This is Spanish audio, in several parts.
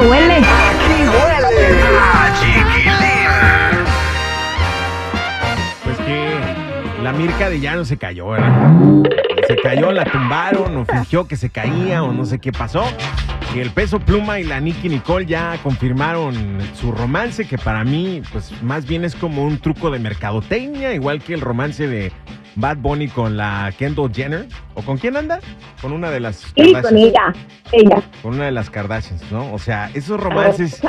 huele. Pues que la Mirka de Llano se cayó, ¿verdad? Se cayó, la tumbaron, o fingió que se caía, o no sé qué pasó. Y el peso pluma y la Nicky Nicole ya confirmaron su romance, que para mí, pues más bien es como un truco de mercadotecnia, igual que el romance de Bad Bunny con la Kendall Jenner. ¿O con quién anda? Con una de las Sí, con Kardashians. ella. Ella. Con una de las Kardashians, ¿no? O sea, esos romances,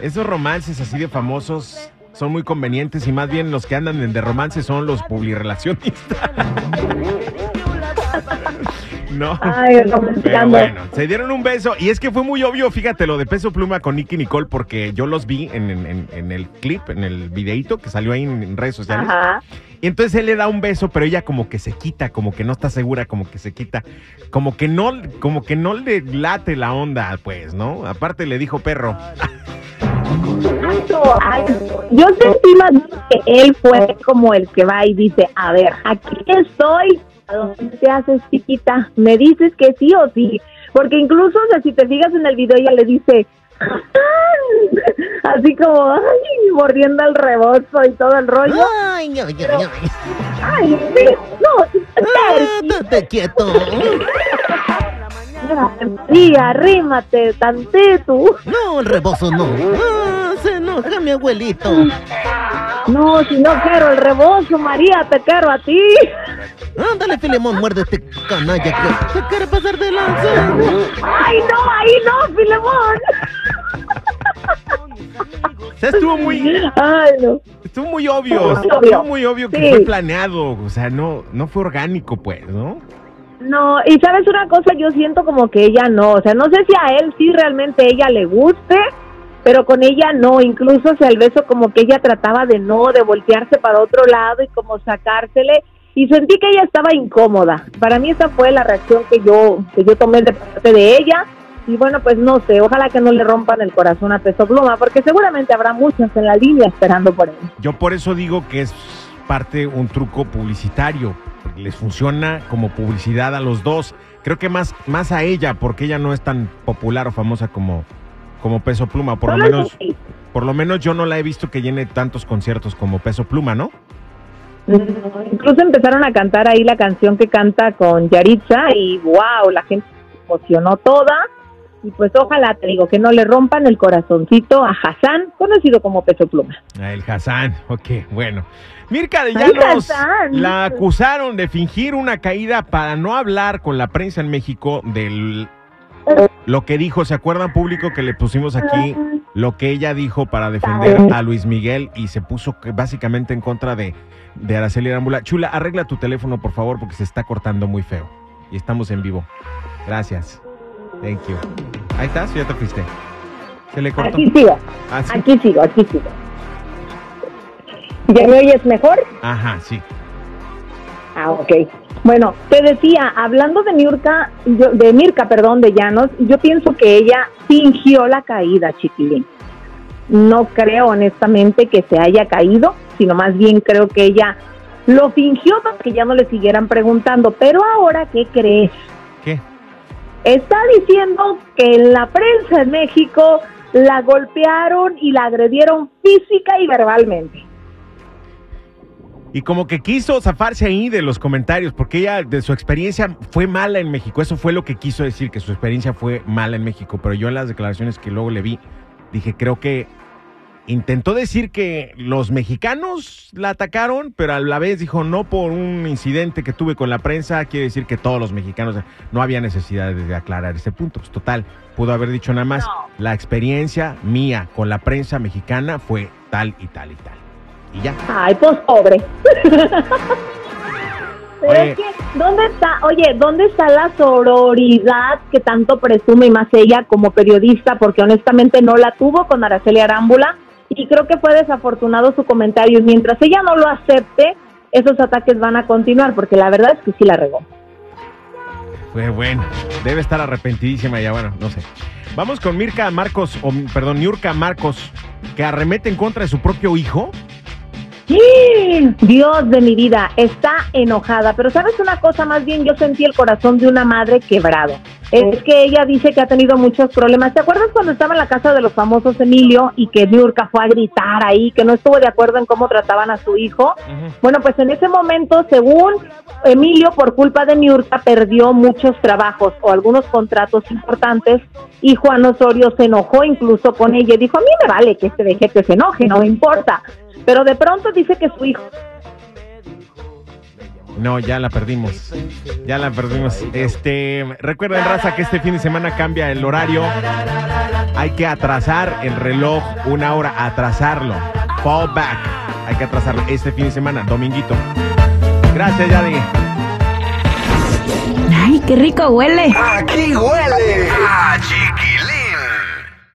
esos romances así de famosos son muy convenientes y más bien los que andan de romance son los publirelacionistas. No. Ay, Pero bueno, se dieron un beso y es que fue muy obvio, fíjate, lo de peso pluma con Nicky Nicole porque yo los vi en, en- en- en el clip, en el videíto que salió ahí en, en redes sociales. Ajá. Y entonces él le da un beso, pero ella como que se quita, como que no está segura, como que se quita, como que no, como que no le late la onda, pues, ¿no? Aparte le dijo perro. Ay, yo sentí más que él fue como el que va y dice, a ver, aquí estoy, ¿a dónde te haces chiquita? Me dices que sí o sí. Porque incluso, o sea, si te fijas en el video, ella le dice, así como, ay, mordiendo el rebozo y todo el rollo. Ay, ay. Ay, sí, no, Ah, Estate quieto. sí, arrímate tantito. No, el rebozo no. Ah, se enoja mi abuelito. No, si no quiero el rebozo, María, te quiero a ti. Ándale, Filemón, muerde este canalla que se quiere pasar de lanza. Ay, no, ahí no, Filemón. O sea, estuvo muy, Ay, no. estuvo muy obvio, Muy estuvo obvio. muy obvio que Sí. fue planeado, o sea, no, no fue orgánico, pues, ¿no? No, y sabes una cosa, yo siento como que ella no, o sea, no sé si a él sí realmente ella le guste, pero con ella no, incluso o sea, el beso como que ella trataba de no, de voltearse para otro lado y como sacársele, y sentí que ella estaba incómoda. Para mí esa fue la reacción que yo, que yo tomé de parte de ella, y bueno, pues no sé, ojalá que no le rompan el corazón a Peso Pluma, porque seguramente habrá muchas en la línea esperando por él. Yo por eso digo que es parte un truco publicitario. Les funciona como publicidad a los dos. Creo que más, más a ella, porque ella no es tan popular o famosa como, como Peso Pluma. Por lo menos, sí. por lo menos yo no la he visto que llene tantos conciertos como Peso Pluma, ¿no? Incluso empezaron a cantar ahí la canción que canta con Yaritza y wow, la gente se emocionó toda. Y pues ojalá, te digo, que no le rompan el corazoncito a Hassan, conocido como Peso Pluma. Ah, El Hassan, ok, bueno. Mirka de Llanos la acusaron de fingir una caída para no hablar con la prensa en México del lo que dijo, ¿se acuerdan público que le pusimos aquí lo que ella dijo para defender a Luis Miguel y se puso básicamente en contra de, de Araceli Arámbula? Chula, arregla tu teléfono por favor porque se está cortando muy feo y estamos en vivo. Gracias. Thank you. Ahí estás, ya te fuiste. ¿Se le cortó? Aquí sigo, Ah, sí. aquí sigo, aquí sigo. ¿Ya me oyes mejor? Ajá, sí. Ah, ok. Bueno, te decía, hablando de Mirka, yo, de Mirka, perdón, de Llanos, yo pienso que ella fingió la caída, chiquilín. No creo honestamente que se haya caído, sino más bien creo que ella lo fingió para que ya no le siguieran preguntando. Pero ahora, ¿qué crees? ¿Qué? Está diciendo que en la prensa en México la golpearon y la agredieron física y verbalmente. Y como que quiso zafarse ahí de los comentarios, porque ella, de su experiencia, fue mala en México. Eso fue lo que quiso decir, que su experiencia fue mala en México. Pero yo en las declaraciones que luego le vi, dije, creo que intentó decir que los mexicanos la atacaron, pero a la vez dijo, no por un incidente que tuve con la prensa, quiere decir que todos los mexicanos, no había necesidad de aclarar ese punto. Pues total, pudo haber dicho nada más, No. la experiencia mía con la prensa mexicana fue tal y tal y tal. Y ya. Ay, pues pobre. Pero Oye. es que, ¿dónde está, oye, dónde está la sororidad que tanto presume y más ella como periodista? Porque honestamente no la tuvo con Araceli Arámbula y creo que fue desafortunado su comentario. Y mientras ella no lo acepte, esos ataques van a continuar, porque la verdad es que sí la regó. Fue bueno. Debe estar arrepentidísima ya, bueno, no sé. Vamos con Mirka Marcos, o perdón, Niurka Marcos, que arremete en contra de su propio hijo. Dios de mi vida, está enojada, pero sabes una cosa, más bien yo sentí el corazón de una madre quebrado. Es que ella dice que ha tenido muchos problemas. ¿Te acuerdas cuando estaba en la casa de los famosos Emilio y que Niurka fue a gritar ahí, que no estuvo de acuerdo en cómo trataban a su hijo? Bueno, pues en ese momento, según Emilio, por culpa de Niurka, perdió muchos trabajos o algunos contratos importantes y Juan Osorio se enojó incluso con ella y dijo, a mí me vale que este deje que se enoje, no me importa. Pero de pronto dice que su hijo No, ya la perdimos. Ya la perdimos. Este, recuerden, raza, que este fin de semana cambia el horario. Hay que atrasar el reloj una hora, atrasarlo. Fall back. Hay que atrasarlo este fin de semana, dominguito. Gracias, Yadi. Ay, qué rico huele. Aquí huele